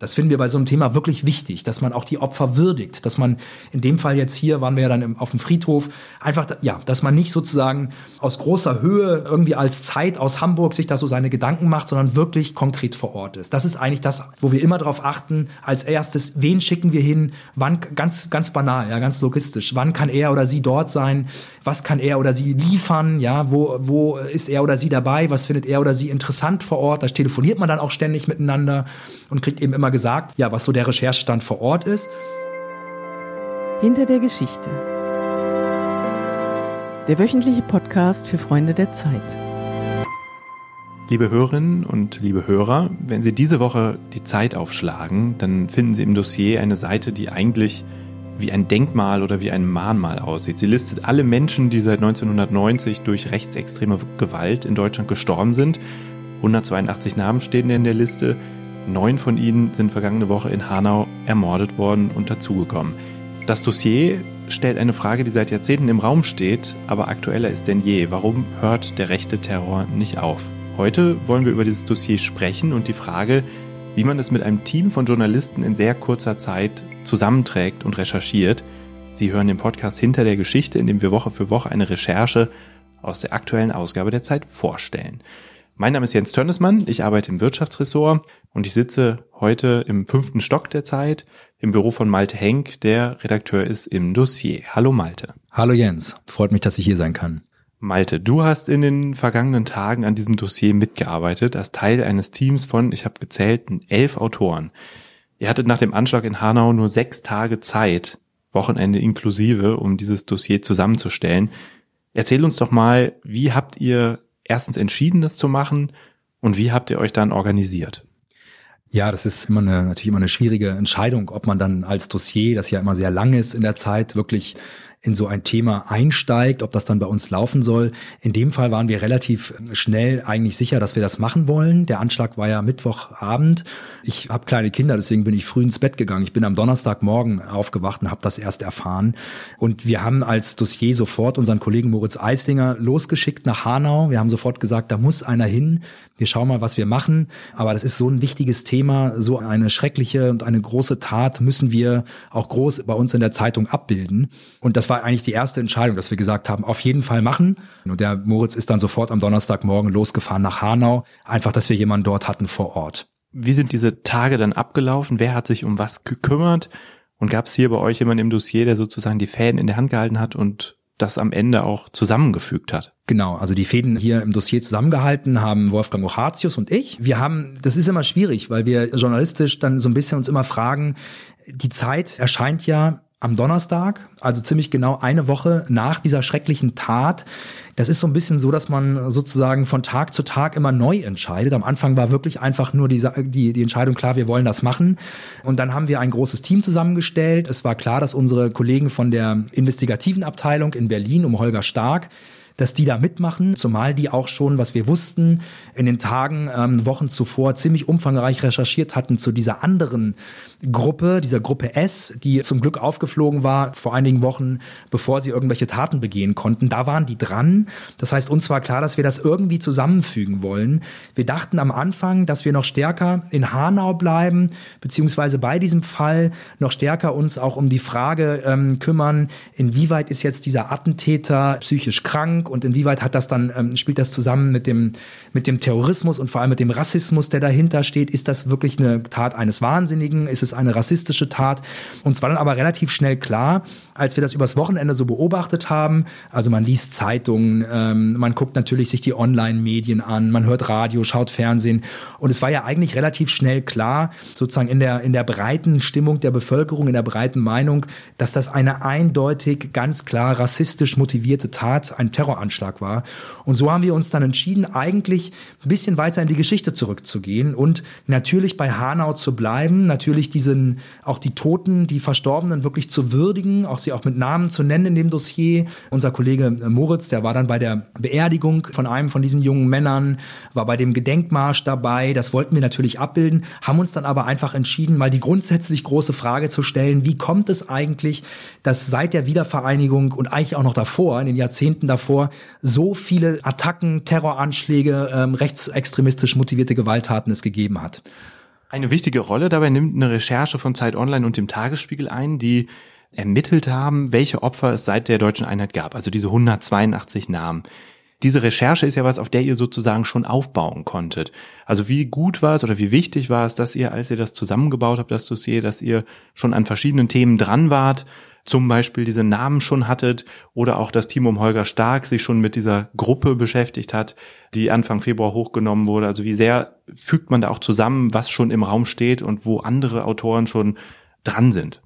Das finden wir bei so einem Thema wirklich wichtig, dass man auch die Opfer würdigt, dass man in dem Fall jetzt hier waren wir ja dann im, auf dem Friedhof, einfach, ja, dass man nicht sozusagen aus großer Höhe irgendwie als Zeit aus Hamburg sich da so seine Gedanken macht, sondern wirklich konkret vor Ort ist. Das ist eigentlich das, wo wir immer darauf achten, als erstes, wen schicken wir hin, wann, ganz, ganz banal, ja, ganz logistisch, wann kann er oder sie dort sein, was kann er oder sie liefern, ja, wo, wo ist er oder sie dabei, was findet er oder sie interessant vor Ort, da telefoniert man dann auch ständig miteinander und kriegt eben immer mal gesagt, ja, was so der Recherchestand vor Ort ist. Hinter der Geschichte. Der wöchentliche Podcast für Freunde der Zeit. Liebe Hörerinnen und liebe Hörer, wenn Sie diese Woche die Zeit aufschlagen, dann finden Sie im Dossier eine Seite, die eigentlich wie ein Denkmal oder wie ein Mahnmal aussieht. Sie listet alle Menschen, die seit 1990 durch rechtsextreme Gewalt in Deutschland gestorben sind. 182 Namen stehen in der Liste. Neun von ihnen sind vergangene Woche in Hanau ermordet worden und dazugekommen. Das Dossier stellt eine Frage, die seit Jahrzehnten im Raum steht, aber aktueller ist denn je. Warum hört der rechte Terror nicht auf? Heute wollen wir über dieses Dossier sprechen und die Frage, wie man es mit einem Team von Journalisten in sehr kurzer Zeit zusammenträgt und recherchiert. Sie hören den Podcast Hinter der Geschichte, in dem wir Woche für Woche eine Recherche aus der aktuellen Ausgabe der Zeit vorstellen. Mein Name ist Jens Tönnesmann, ich arbeite im Wirtschaftsressort und ich sitze heute im fünften Stock der Zeit im Büro von Malte Henk, der Redakteur ist im Dossier. Hallo Malte. Hallo Jens, freut mich, dass ich hier sein kann. Malte, du hast in den vergangenen Tagen an diesem Dossier mitgearbeitet, als Teil eines Teams von, ich habe gezählt, elf Autoren. Ihr hattet nach dem Anschlag in Hanau nur sechs Tage Zeit, Wochenende inklusive, um dieses Dossier zusammenzustellen. Erzähl uns doch mal, wie habt ihr erstens entschieden, das zu machen und wie habt ihr euch dann organisiert? Ja, das ist immer eine, natürlich immer eine schwierige Entscheidung, ob man dann als Dossier, das ja immer sehr lang ist in der Zeit, wirklich in so ein Thema einsteigt, ob das dann bei uns laufen soll. In dem Fall waren wir relativ schnell eigentlich sicher, dass wir das machen wollen. Der Anschlag war ja Mittwochabend. Ich habe kleine Kinder, deswegen bin ich früh ins Bett gegangen. Ich bin am Donnerstagmorgen aufgewacht und habe das erst erfahren. Und wir haben als Dossier sofort unseren Kollegen Moritz Eislinger losgeschickt nach Hanau. Wir haben sofort gesagt, da muss einer hin. Wir schauen mal, was wir machen. Aber das ist so ein wichtiges Thema, so eine schreckliche und eine große Tat müssen wir auch groß bei uns in der Zeitung abbilden. Und das war eigentlich die erste Entscheidung, dass wir gesagt haben, auf jeden Fall machen. Und der Moritz ist dann sofort am Donnerstagmorgen losgefahren nach Hanau, einfach, dass wir jemanden dort hatten vor Ort. Wie sind diese Tage dann abgelaufen? Wer hat sich um was gekümmert? Und gab es hier bei euch jemanden im Dossier, der sozusagen die Fäden in der Hand gehalten hat und das am Ende auch zusammengefügt hat. Genau, also die Fäden hier im Dossier zusammengehalten haben Wolfgang Ochatius und ich. Wir haben, das ist immer schwierig, weil wir journalistisch dann so ein bisschen uns immer fragen, die Zeit erscheint ja am Donnerstag, also ziemlich genau eine Woche nach dieser schrecklichen Tat. Das ist so ein bisschen so, dass man sozusagen von Tag zu Tag immer neu entscheidet. Am Anfang war wirklich einfach nur die, die, die Entscheidung klar, wir wollen das machen. Und dann haben wir ein großes Team zusammengestellt. Es war klar, dass unsere Kollegen von der investigativen Abteilung in Berlin um Holger Stark dass die da mitmachen, zumal die auch schon, was wir wussten, in den Tagen, ähm, Wochen zuvor ziemlich umfangreich recherchiert hatten zu dieser anderen Gruppe, dieser Gruppe S, die zum Glück aufgeflogen war vor einigen Wochen, bevor sie irgendwelche Taten begehen konnten. Da waren die dran. Das heißt, uns war klar, dass wir das irgendwie zusammenfügen wollen. Wir dachten am Anfang, dass wir noch stärker in Hanau bleiben, beziehungsweise bei diesem Fall noch stärker uns auch um die Frage ähm, kümmern, inwieweit ist jetzt dieser Attentäter psychisch krank und inwieweit hat das dann, ähm, spielt das zusammen mit dem, mit dem Terrorismus und vor allem mit dem Rassismus, der dahinter steht? Ist das wirklich eine Tat eines Wahnsinnigen? Ist es eine rassistische Tat. Uns war dann aber relativ schnell klar, als wir das übers Wochenende so beobachtet haben, also man liest Zeitungen, ähm, man guckt natürlich sich die Online-Medien an, man hört Radio, schaut Fernsehen und es war ja eigentlich relativ schnell klar, sozusagen in der, in der breiten Stimmung der Bevölkerung, in der breiten Meinung, dass das eine eindeutig, ganz klar rassistisch motivierte Tat, ein Terroranschlag war. Und so haben wir uns dann entschieden, eigentlich ein bisschen weiter in die Geschichte zurückzugehen und natürlich bei Hanau zu bleiben, natürlich diesen, auch die Toten, die Verstorbenen wirklich zu würdigen, auch sie auch mit Namen zu nennen in dem Dossier. Unser Kollege Moritz, der war dann bei der Beerdigung von einem von diesen jungen Männern, war bei dem Gedenkmarsch dabei. Das wollten wir natürlich abbilden, haben uns dann aber einfach entschieden, mal die grundsätzlich große Frage zu stellen, wie kommt es eigentlich, dass seit der Wiedervereinigung und eigentlich auch noch davor, in den Jahrzehnten davor, so viele Attacken, Terroranschläge, ähm, rechtsextremistisch motivierte Gewalttaten es gegeben hat. Eine wichtige Rolle dabei nimmt eine Recherche von Zeit Online und dem Tagesspiegel ein, die ermittelt haben, welche Opfer es seit der deutschen Einheit gab, also diese 182 Namen. Diese Recherche ist ja was, auf der ihr sozusagen schon aufbauen konntet. Also wie gut war es oder wie wichtig war es, dass ihr, als ihr das zusammengebaut habt, das Dossier, dass ihr schon an verschiedenen Themen dran wart, zum Beispiel diese Namen schon hattet oder auch das Team um Holger Stark sich schon mit dieser Gruppe beschäftigt hat, die Anfang Februar hochgenommen wurde. Also wie sehr fügt man da auch zusammen, was schon im Raum steht und wo andere Autoren schon dran sind?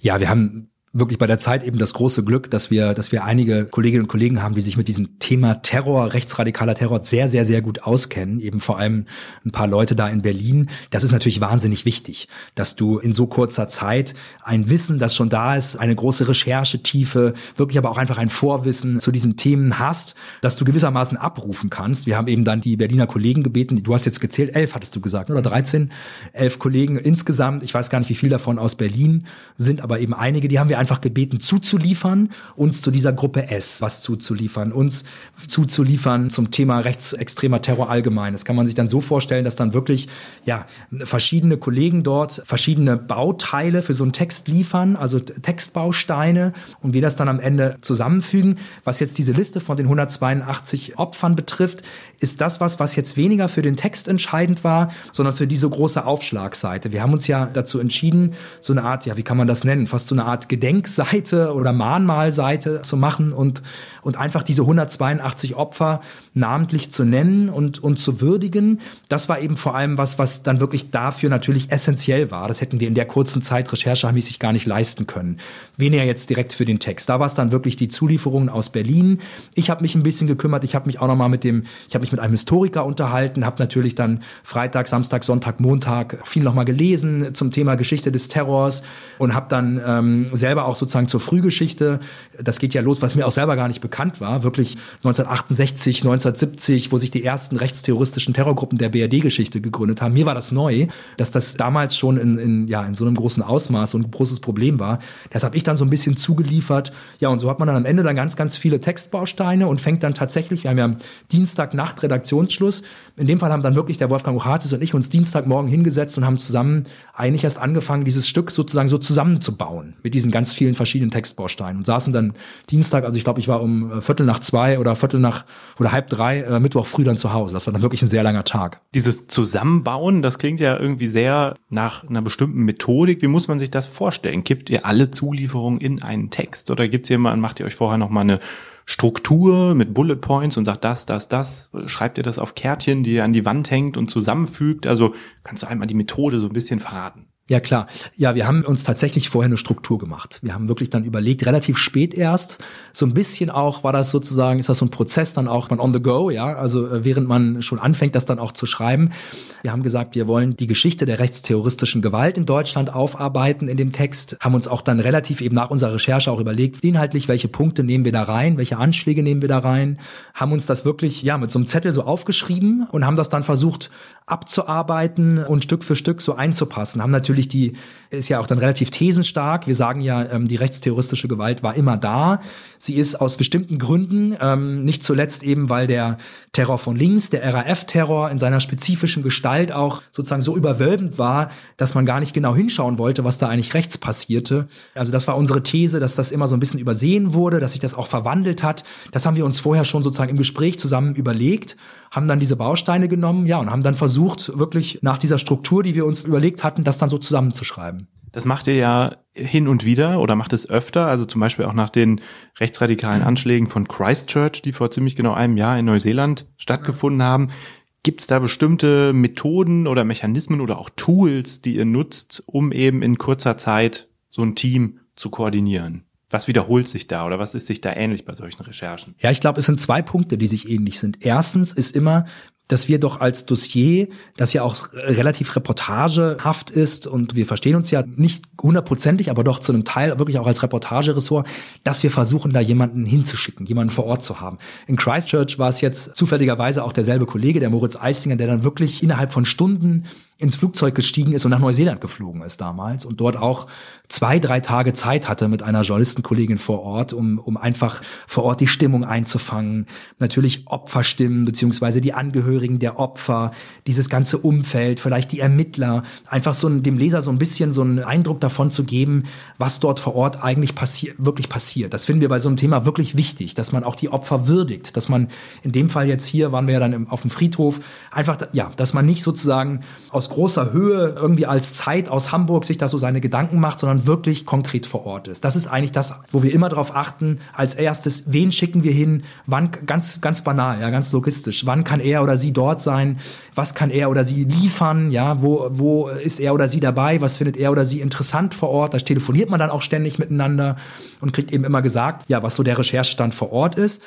Ja, wir haben wirklich bei der Zeit eben das große Glück, dass wir, dass wir einige Kolleginnen und Kollegen haben, die sich mit diesem Thema Terror, rechtsradikaler Terror sehr, sehr, sehr gut auskennen. Eben vor allem ein paar Leute da in Berlin. Das ist natürlich wahnsinnig wichtig, dass du in so kurzer Zeit ein Wissen, das schon da ist, eine große Recherchetiefe, wirklich aber auch einfach ein Vorwissen zu diesen Themen hast, dass du gewissermaßen abrufen kannst. Wir haben eben dann die Berliner Kollegen gebeten, du hast jetzt gezählt, elf hattest du gesagt, oder 13, elf Kollegen insgesamt. Ich weiß gar nicht, wie viel davon aus Berlin sind, aber eben einige, die haben wir einfach gebeten zuzuliefern, uns zu dieser Gruppe S was zuzuliefern, uns zuzuliefern zum Thema rechtsextremer Terror allgemein. Das kann man sich dann so vorstellen, dass dann wirklich ja verschiedene Kollegen dort verschiedene Bauteile für so einen Text liefern, also Textbausteine und wir das dann am Ende zusammenfügen. Was jetzt diese Liste von den 182 Opfern betrifft, ist das was, was jetzt weniger für den Text entscheidend war, sondern für diese große Aufschlagseite. Wir haben uns ja dazu entschieden, so eine Art, ja, wie kann man das nennen, fast so eine Art Gedenkseite oder Mahnmalseite zu machen und, und einfach diese 182 Opfer namentlich zu nennen und, und zu würdigen. Das war eben vor allem was, was dann wirklich dafür natürlich essentiell war. Das hätten wir in der kurzen Zeit recherchemäßig gar nicht leisten können. Weniger jetzt direkt für den Text. Da war es dann wirklich die Zulieferungen aus Berlin. Ich habe mich ein bisschen gekümmert. Ich habe mich auch noch mal mit dem, ich habe mich mit einem Historiker unterhalten, habe natürlich dann Freitag, Samstag, Sonntag, Montag viel noch mal gelesen zum Thema Geschichte des Terrors und habe dann ähm, selber auch sozusagen zur Frühgeschichte, das geht ja los, was mir auch selber gar nicht bekannt war, wirklich 1968, 1970, wo sich die ersten rechtsterroristischen Terrorgruppen der BRD-Geschichte gegründet haben. Mir war das neu, dass das damals schon in, in, ja, in so einem großen Ausmaß und ein großes Problem war. Das habe ich dann so ein bisschen zugeliefert. Ja, und so hat man dann am Ende dann ganz, ganz viele Textbausteine und fängt dann tatsächlich, wir haben ja Dienstagnacht Redaktionsschluss. In dem Fall haben dann wirklich der Wolfgang Uchatis und ich uns Dienstagmorgen hingesetzt und haben zusammen eigentlich erst angefangen, dieses Stück sozusagen so zusammenzubauen mit diesen ganz vielen verschiedenen Textbausteinen und saßen dann Dienstag, also ich glaube, ich war um äh, Viertel nach zwei oder Viertel nach oder halb drei äh, Mittwoch früh dann zu Hause. Das war dann wirklich ein sehr langer Tag. Dieses Zusammenbauen, das klingt ja irgendwie sehr nach einer bestimmten Methodik. Wie muss man sich das vorstellen? Kippt ihr alle Zulieferungen in einen Text oder gibt's jemanden, macht ihr euch vorher noch mal eine Struktur mit Bullet Points und sagt das, das, das. Schreibt ihr das auf Kärtchen, die ihr an die Wand hängt und zusammenfügt? Also kannst du einmal die Methode so ein bisschen verraten? Ja, klar. Ja, wir haben uns tatsächlich vorher eine Struktur gemacht. Wir haben wirklich dann überlegt, relativ spät erst, so ein bisschen auch war das sozusagen, ist das so ein Prozess dann auch man on the go, ja, also äh, während man schon anfängt, das dann auch zu schreiben. Wir haben gesagt, wir wollen die Geschichte der rechtsterroristischen Gewalt in Deutschland aufarbeiten in dem Text, haben uns auch dann relativ eben nach unserer Recherche auch überlegt, inhaltlich, welche Punkte nehmen wir da rein, welche Anschläge nehmen wir da rein, haben uns das wirklich, ja, mit so einem Zettel so aufgeschrieben und haben das dann versucht abzuarbeiten und Stück für Stück so einzupassen, haben natürlich natürlich die, ist ja auch dann relativ thesenstark. Wir sagen ja, ähm, die rechtsterroristische Gewalt war immer da. Sie ist aus bestimmten Gründen, ähm, nicht zuletzt eben, weil der Terror von links, der RAF-Terror in seiner spezifischen Gestalt auch sozusagen so überwölbend war, dass man gar nicht genau hinschauen wollte, was da eigentlich rechts passierte. Also das war unsere These, dass das immer so ein bisschen übersehen wurde, dass sich das auch verwandelt hat. Das haben wir uns vorher schon sozusagen im Gespräch zusammen überlegt, haben dann diese Bausteine genommen, ja, und haben dann versucht, wirklich nach dieser Struktur, die wir uns überlegt hatten, das dann so zusammenzuschreiben. Das macht ihr ja hin und wieder oder macht es öfter, also zum Beispiel auch nach den rechtsradikalen Anschlägen von Christchurch, die vor ziemlich genau einem Jahr in Neuseeland stattgefunden haben. Gibt es da bestimmte Methoden oder Mechanismen oder auch Tools, die ihr nutzt, um eben in kurzer Zeit so ein Team zu koordinieren? Was wiederholt sich da oder was ist sich da ähnlich bei solchen Recherchen? Ja, ich glaube, es sind zwei Punkte, die sich ähnlich sind. Erstens ist immer dass wir doch als Dossier, das ja auch relativ reportagehaft ist und wir verstehen uns ja nicht hundertprozentig, aber doch zu einem Teil wirklich auch als Reportageressort, dass wir versuchen, da jemanden hinzuschicken, jemanden vor Ort zu haben. In Christchurch war es jetzt zufälligerweise auch derselbe Kollege, der Moritz Eistinger, der dann wirklich innerhalb von Stunden ins Flugzeug gestiegen ist und nach Neuseeland geflogen ist damals und dort auch zwei, drei Tage Zeit hatte mit einer Journalistenkollegin vor Ort, um, um einfach vor Ort die Stimmung einzufangen. Natürlich Opferstimmen beziehungsweise die Angehörigen der Opfer, dieses ganze Umfeld, vielleicht die Ermittler, einfach so dem Leser so ein bisschen so einen Eindruck davon zu geben, was dort vor Ort eigentlich passiert, wirklich passiert. Das finden wir bei so einem Thema wirklich wichtig, dass man auch die Opfer würdigt, dass man in dem Fall jetzt hier waren wir ja dann im, auf dem Friedhof, einfach, ja, dass man nicht sozusagen aus großer Höhe irgendwie als Zeit aus Hamburg sich da so seine Gedanken macht, sondern sondern wirklich konkret vor Ort ist. Das ist eigentlich das, wo wir immer darauf achten, als erstes, wen schicken wir hin, wann, ganz, ganz banal, ja, ganz logistisch, wann kann er oder sie dort sein, was kann er oder sie liefern, ja, wo, wo ist er oder sie dabei, was findet er oder sie interessant vor Ort, da telefoniert man dann auch ständig miteinander und kriegt eben immer gesagt, ja, was so der Recherchestand vor Ort ist.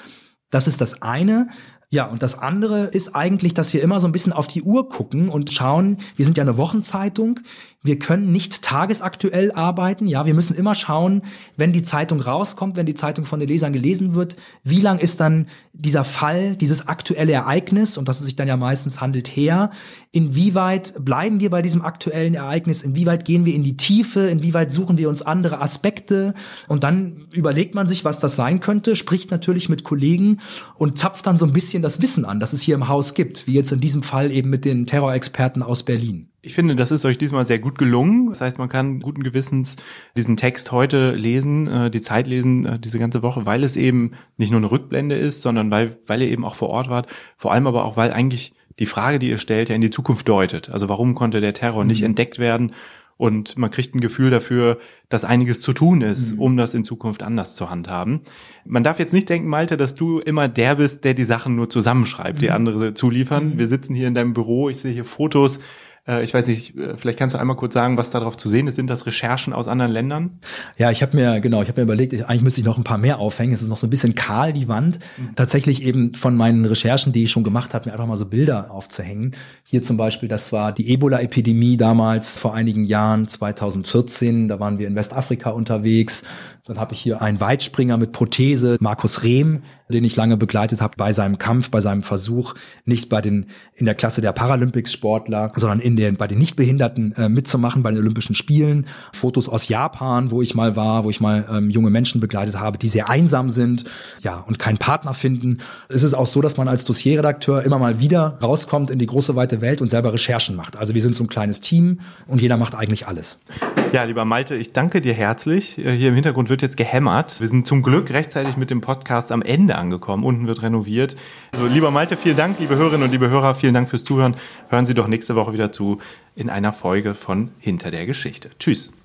Das ist das eine. Ja, und das andere ist eigentlich, dass wir immer so ein bisschen auf die Uhr gucken und schauen, wir sind ja eine Wochenzeitung, wir können nicht tagesaktuell arbeiten. Ja, wir müssen immer schauen, wenn die Zeitung rauskommt, wenn die Zeitung von den Lesern gelesen wird, wie lang ist dann dieser Fall, dieses aktuelle Ereignis, und das es sich dann ja meistens handelt, her? Inwieweit bleiben wir bei diesem aktuellen Ereignis? Inwieweit gehen wir in die Tiefe? Inwieweit suchen wir uns andere Aspekte? Und dann überlegt man sich, was das sein könnte, spricht natürlich mit Kollegen und zapft dann so ein bisschen das Wissen an, das es hier im Haus gibt, wie jetzt in diesem Fall eben mit den Terrorexperten aus Berlin. Ich finde, das ist euch diesmal sehr gut gelungen. Das heißt, man kann guten Gewissens diesen Text heute lesen, äh, die Zeit lesen, äh, diese ganze Woche, weil es eben nicht nur eine Rückblende ist, sondern weil, weil ihr eben auch vor Ort wart. Vor allem aber auch, weil eigentlich die Frage, die ihr stellt, ja in die Zukunft deutet. Also warum konnte der Terror nicht mhm. entdeckt werden? Und man kriegt ein Gefühl dafür, dass einiges zu tun ist, mhm. um das in Zukunft anders zu handhaben. Man darf jetzt nicht denken, Malte, dass du immer der bist, der die Sachen nur zusammenschreibt, die mhm. andere zuliefern. Mhm. Wir sitzen hier in deinem Büro, ich sehe hier Fotos ich weiß nicht, äh, vielleicht kannst du einmal kurz sagen, was darauf zu sehen ist. Sind das Recherchen aus anderen Ländern? Ja, ich habe mir, genau, ich habe mir überlegt, eigentlich müsste ich noch ein paar mehr aufhängen. Es ist noch so ein bisschen kahl, die Wand. Mhm. Tatsächlich eben von meinen Recherchen, die ich schon gemacht habe, mir einfach mal so Bilder aufzuhängen. Hier zum Beispiel, das war die Ebola-Epidemie damals vor einigen Jahren, 2014. Da waren wir in Westafrika unterwegs. Dann habe ich hier einen Weitspringer mit Prothese, Markus Rehm, den ich lange begleitet habe bei seinem Kampf, bei seinem Versuch, nicht bei den in der Klasse der Paralympics-Sportler, sondern in den bei den Nichtbehinderten äh, mitzumachen bei den Olympischen Spielen. Fotos aus Japan, wo ich mal war, wo ich mal ähm, junge Menschen begleitet habe, die sehr einsam sind, ja und keinen Partner finden. Es ist auch so, dass man als Dossierredakteur immer mal wieder rauskommt in die große weite Welt und selber Recherchen macht. Also wir sind so ein kleines Team und jeder macht eigentlich alles. Ja, lieber Malte, ich danke dir herzlich. Äh, hier im Hintergrund wird jetzt gehämmert. Wir sind zum Glück rechtzeitig mit dem Podcast am Ende angekommen. Unten wird renoviert. Also, lieber Malte, vielen Dank. Liebe Hörerinnen und liebe Hörer, vielen Dank fürs Zuhören. Hören Sie doch nächste Woche wieder zu in einer Folge von Hinter der Geschichte. Tschüss.